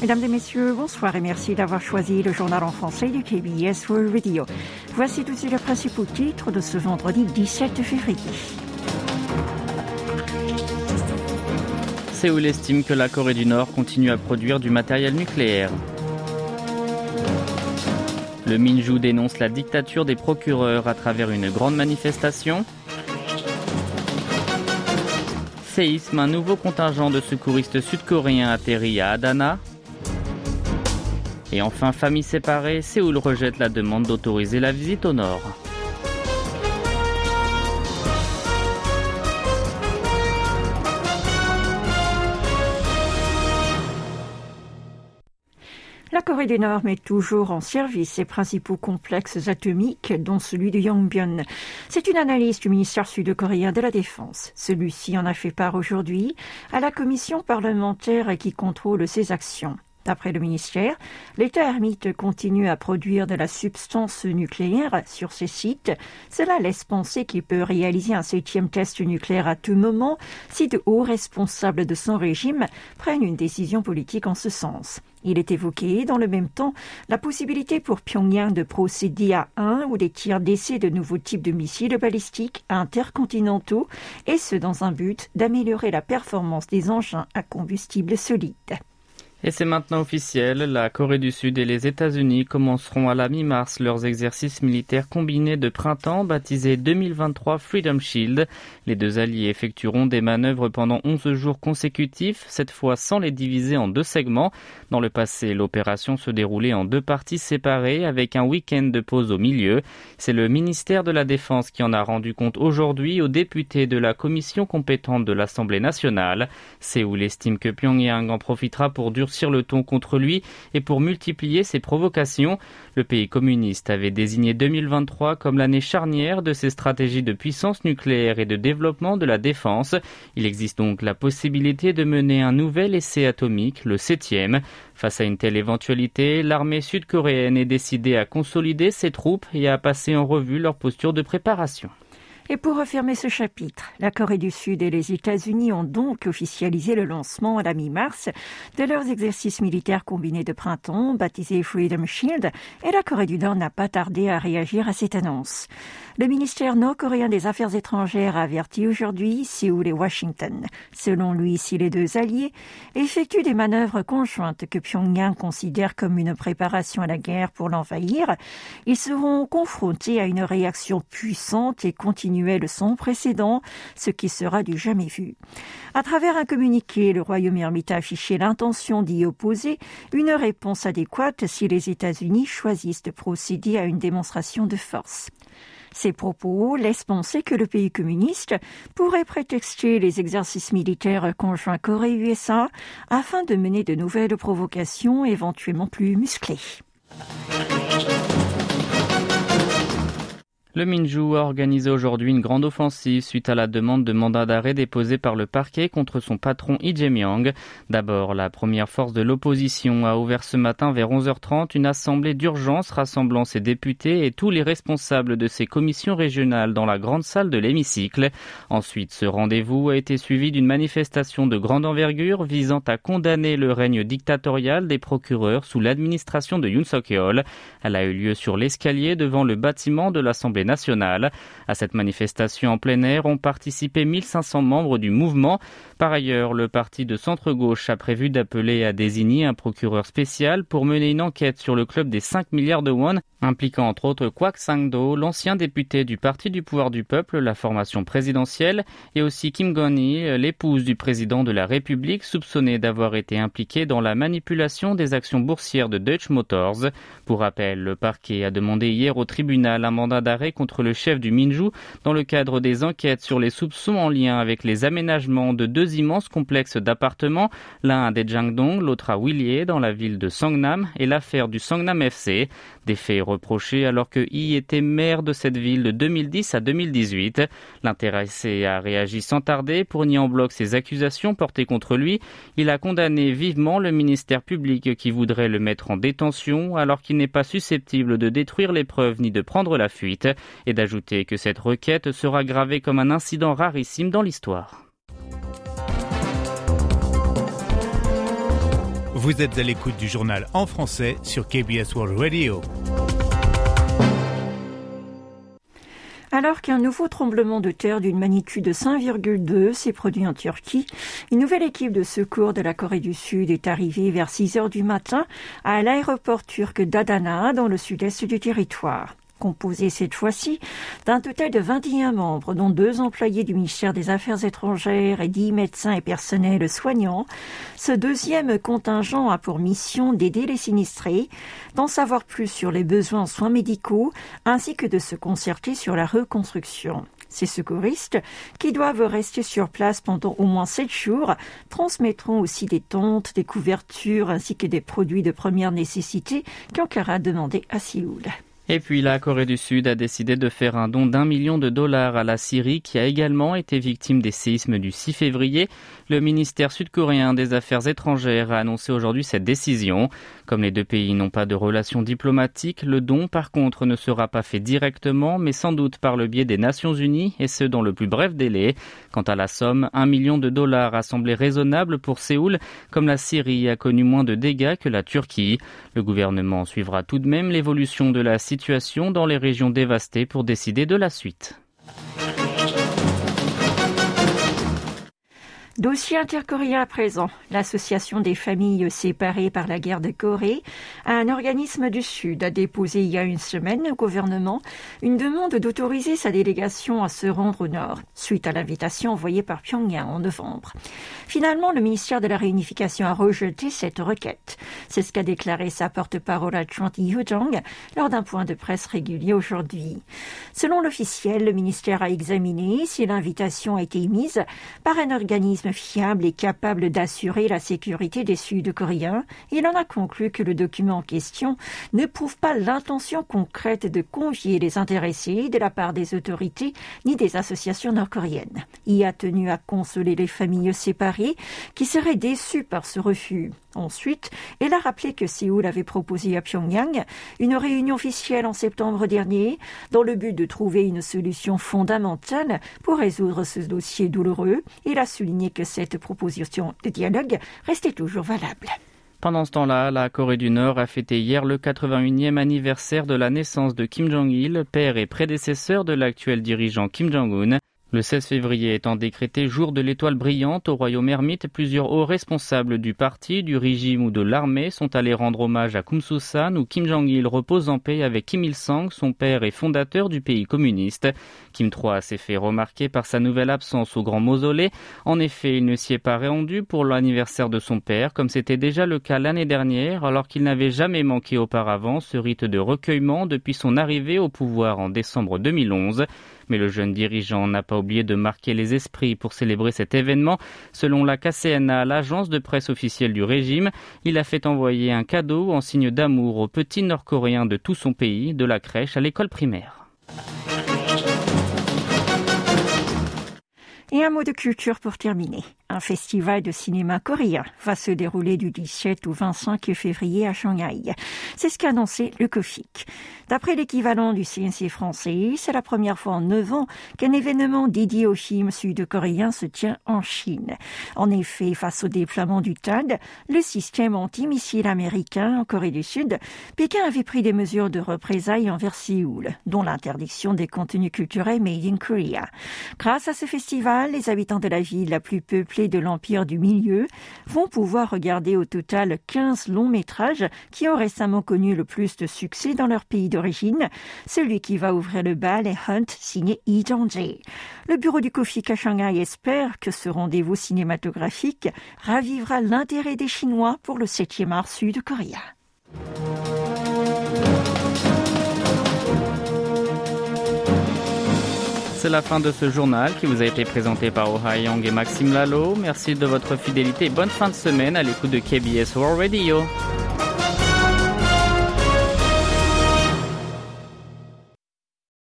Mesdames et messieurs, bonsoir et merci d'avoir choisi le journal en français du KBS World Radio. Voici tous les principaux titres de ce vendredi 17 février. Séoul estime que la Corée du Nord continue à produire du matériel nucléaire. Le Minju dénonce la dictature des procureurs à travers une grande manifestation. Séisme, un nouveau contingent de secouristes sud-coréens atterrit à Adana. Et enfin, famille séparée, Séoul rejette la demande d'autoriser la visite au nord. La Corée du Nord met toujours en service ses principaux complexes atomiques, dont celui de Yongbyon. C'est une analyse du ministère sud-coréen de la Défense. Celui-ci en a fait part aujourd'hui à la commission parlementaire qui contrôle ses actions. D'après le ministère, l'État ermite continue à produire de la substance nucléaire sur ses sites. Cela laisse penser qu'il peut réaliser un septième test nucléaire à tout moment si de hauts responsables de son régime prennent une décision politique en ce sens. Il est évoqué dans le même temps la possibilité pour Pyongyang de procéder à un ou des tirs d'essai de nouveaux types de missiles balistiques intercontinentaux et ce dans un but d'améliorer la performance des engins à combustible solide. Et c'est maintenant officiel, la Corée du Sud et les États-Unis commenceront à la mi-mars leurs exercices militaires combinés de printemps baptisés 2023 Freedom Shield. Les deux alliés effectueront des manœuvres pendant 11 jours consécutifs, cette fois sans les diviser en deux segments. Dans le passé, l'opération se déroulait en deux parties séparées avec un week-end de pause au milieu. C'est le ministère de la Défense qui en a rendu compte aujourd'hui aux députés de la commission compétente de l'Assemblée nationale. Séoul estime que Pyongyang en profitera pour durcir le ton contre lui et pour multiplier ses provocations. Le pays communiste avait désigné 2023 comme l'année charnière de ses stratégies de puissance nucléaire et de développement de la défense. Il existe donc la possibilité de mener un nouvel essai atomique, le septième. Face à une telle éventualité, l'armée sud-coréenne est décidée à consolider ses troupes et à passer en revue leur posture de préparation. Et pour refermer ce chapitre, la Corée du Sud et les États-Unis ont donc officialisé le lancement à la mi-mars de leurs exercices militaires combinés de printemps, baptisés Freedom Shield, et la Corée du Nord n'a pas tardé à réagir à cette annonce. Le ministère nord-coréen des Affaires étrangères a averti aujourd'hui Séoul et Washington. Selon lui, si les deux alliés effectuent des manœuvres conjointes que Pyongyang considère comme une préparation à la guerre pour l'envahir, ils seront confrontés à une réaction puissante et sans précédent, ce qui sera du jamais vu. À travers un communiqué, le Royaume-Uni a affiché l'intention d'y opposer une réponse adéquate si les États-Unis choisissent de procéder à une démonstration de force. Ces propos laissent penser que le pays communiste pourrait prétexter les exercices militaires conjoints Corée-USA afin de mener de nouvelles provocations éventuellement plus musclées. Le Minju a organisé aujourd'hui une grande offensive suite à la demande de mandat d'arrêt déposée par le parquet contre son patron Lee. D'abord, la première force de l'opposition a ouvert ce matin vers 11h30 une assemblée d'urgence rassemblant ses députés et tous les responsables de ses commissions régionales dans la grande salle de l'hémicycle. Ensuite, ce rendez-vous a été suivi d'une manifestation de grande envergure visant à condamner le règne dictatorial des procureurs sous l'administration de Yoon Suk-yeol. Elle a eu lieu sur l'escalier devant le bâtiment de l'Assemblée À cette manifestation en plein air ont participé 1500 membres du mouvement. Par ailleurs, le parti de centre-gauche a prévu d'appeler à désigner un procureur spécial pour mener une enquête sur le club des 5 milliards de won, impliquant entre autres Kwak Sang-do, l'ancien député du Parti du pouvoir du peuple, la formation présidentielle, et aussi Kim Gon-hee, l'épouse du président de la République, soupçonnée d'avoir été impliquée dans la manipulation des actions boursières de Deutsche Motors. Pour rappel, le parquet a demandé hier au tribunal un mandat d'arrêt contre le chef du Minju dans le cadre des enquêtes sur les soupçons en lien avec les aménagements de deux immenses complexes d'appartements, l'un à Dejangdong, l'autre à Willier dans la ville de Songnam et l'affaire du Songnam FC. Des faits reprochés alors que Yi était maire de cette ville de 2010 à 2018. L'intéressé a réagi sans tarder pour nier en bloc ces accusations portées contre lui. Il a condamné vivement le ministère public qui voudrait le mettre en détention alors qu'il n'est pas susceptible de détruire les preuves ni de prendre la fuite et d'ajouter que cette requête sera gravée comme un incident rarissime dans l'histoire. Vous êtes à l'écoute du journal en français sur KBS World Radio. Alors qu'un nouveau tremblement de terre d'une magnitude de 5,2 s'est produit en Turquie, une nouvelle équipe de secours de la Corée du Sud est arrivée vers 6 heures du matin à l'aéroport turc d'Adana dans le sud-est du territoire composé cette fois-ci d'un total de 21 membres, dont deux employés du ministère des Affaires étrangères et dix médecins et personnels soignants. Ce deuxième contingent a pour mission d'aider les sinistrés, d'en savoir plus sur les besoins en soins médicaux, ainsi que de se concerter sur la reconstruction. Ces secouristes, qui doivent rester sur place pendant au moins sept jours, transmettront aussi des tentes, des couvertures ainsi que des produits de première nécessité qu'Ankara a demandé à Séoul. Et puis la Corée du Sud a décidé de faire un don d'un million de dollars à la Syrie qui a également été victime des séismes du 6 février. Le ministère sud-coréen des Affaires étrangères a annoncé aujourd'hui cette décision. Comme les deux pays n'ont pas de relations diplomatiques, le don par contre ne sera pas fait directement mais sans doute par le biais des Nations Unies et ce dans le plus bref délai. Quant à la somme, un million de dollars a semblé raisonnable pour Séoul comme la Syrie a connu moins de dégâts que la Turquie. Le gouvernement suivra tout de même l'évolution de la situation dans les régions dévastées pour décider de la suite. Dossier intercoréen à présent. L'association des familles séparées par la guerre de Corée, un organisme du Sud, a déposé il y a une semaine au gouvernement une demande d'autoriser sa délégation à se rendre au Nord, suite à l'invitation envoyée par Pyongyang en novembre. Finalement, le ministère de la Réunification a rejeté cette requête. C'est ce qu'a déclaré sa porte-parole adjointe Yoo Jong lors d'un point de presse régulier aujourd'hui. Selon l'officiel, le ministère a examiné si l'invitation a été émise par un organisme fiable et capable d'assurer la sécurité des Sud-Coréens, il en a conclu que le document en question ne prouve pas l'intention concrète de convier les intéressés de la part des autorités ni des associations nord-coréennes. Il a tenu à consoler les familles séparées qui seraient déçues par ce refus. Ensuite, elle a rappelé que Séoul avait proposé à Pyongyang une réunion officielle en septembre dernier dans le but de trouver une solution fondamentale pour résoudre ce dossier douloureux. Il a souligné que cette proposition de dialogue restait toujours valable. Pendant ce temps-là, la Corée du Nord a fêté hier le 81e anniversaire de la naissance de Kim Jong-il, père et prédécesseur de l'actuel dirigeant Kim Jong-un. Le 16 février étant décrété jour de l'étoile brillante au royaume ermite, plusieurs hauts responsables du parti, du régime ou de l'armée sont allés rendre hommage à Kumsusan où Kim Jong-il repose en paix avec Kim Il-sung, son père et fondateur du pays communiste. Kim III s'est fait remarquer par sa nouvelle absence au grand mausolée. En effet, il ne s'y est pas rendu pour l'anniversaire de son père, comme c'était déjà le cas l'année dernière, alors qu'il n'avait jamais manqué auparavant ce rite de recueillement depuis son arrivée au pouvoir en décembre 2011 mais le jeune dirigeant n'a pas oublié de marquer les esprits pour célébrer cet événement. Selon la KCNA, l'agence de presse officielle du régime, il a fait envoyer un cadeau en signe d'amour aux petits Nord-Coréens de tout son pays, de la crèche à l'école primaire. Et un mot de culture pour terminer. Un festival de cinéma coréen va se dérouler du 17 au 25 février à Shanghai. C'est ce qu'a annoncé le COFIC. D'après l'équivalent du CNC français, c'est la première fois en neuf ans qu'un événement dédié aux films sud-coréens se tient en Chine. En effet, face au déploiement du TAD, le système antimissile américain en Corée du Sud, Pékin avait pris des mesures de représailles envers Séoul, dont l'interdiction des contenus culturels made in Korea. Grâce à ce festival, les habitants de la ville la plus peuplée de l'Empire du Milieu vont pouvoir regarder au total 15 longs métrages qui ont récemment connu le plus de succès dans leur pays d'origine. Celui qui va ouvrir le bal est Hunt, signé Yi Zhangji. Le bureau du Kofi à Shanghai espère que ce rendez-vous cinématographique ravivera l'intérêt des Chinois pour le 7e art sud-coréen. C'est la fin de ce journal qui vous a été présenté par Oh Young et Maxime Lalo. Merci de votre fidélité et bonne fin de semaine à l'écoute de KBS World Radio.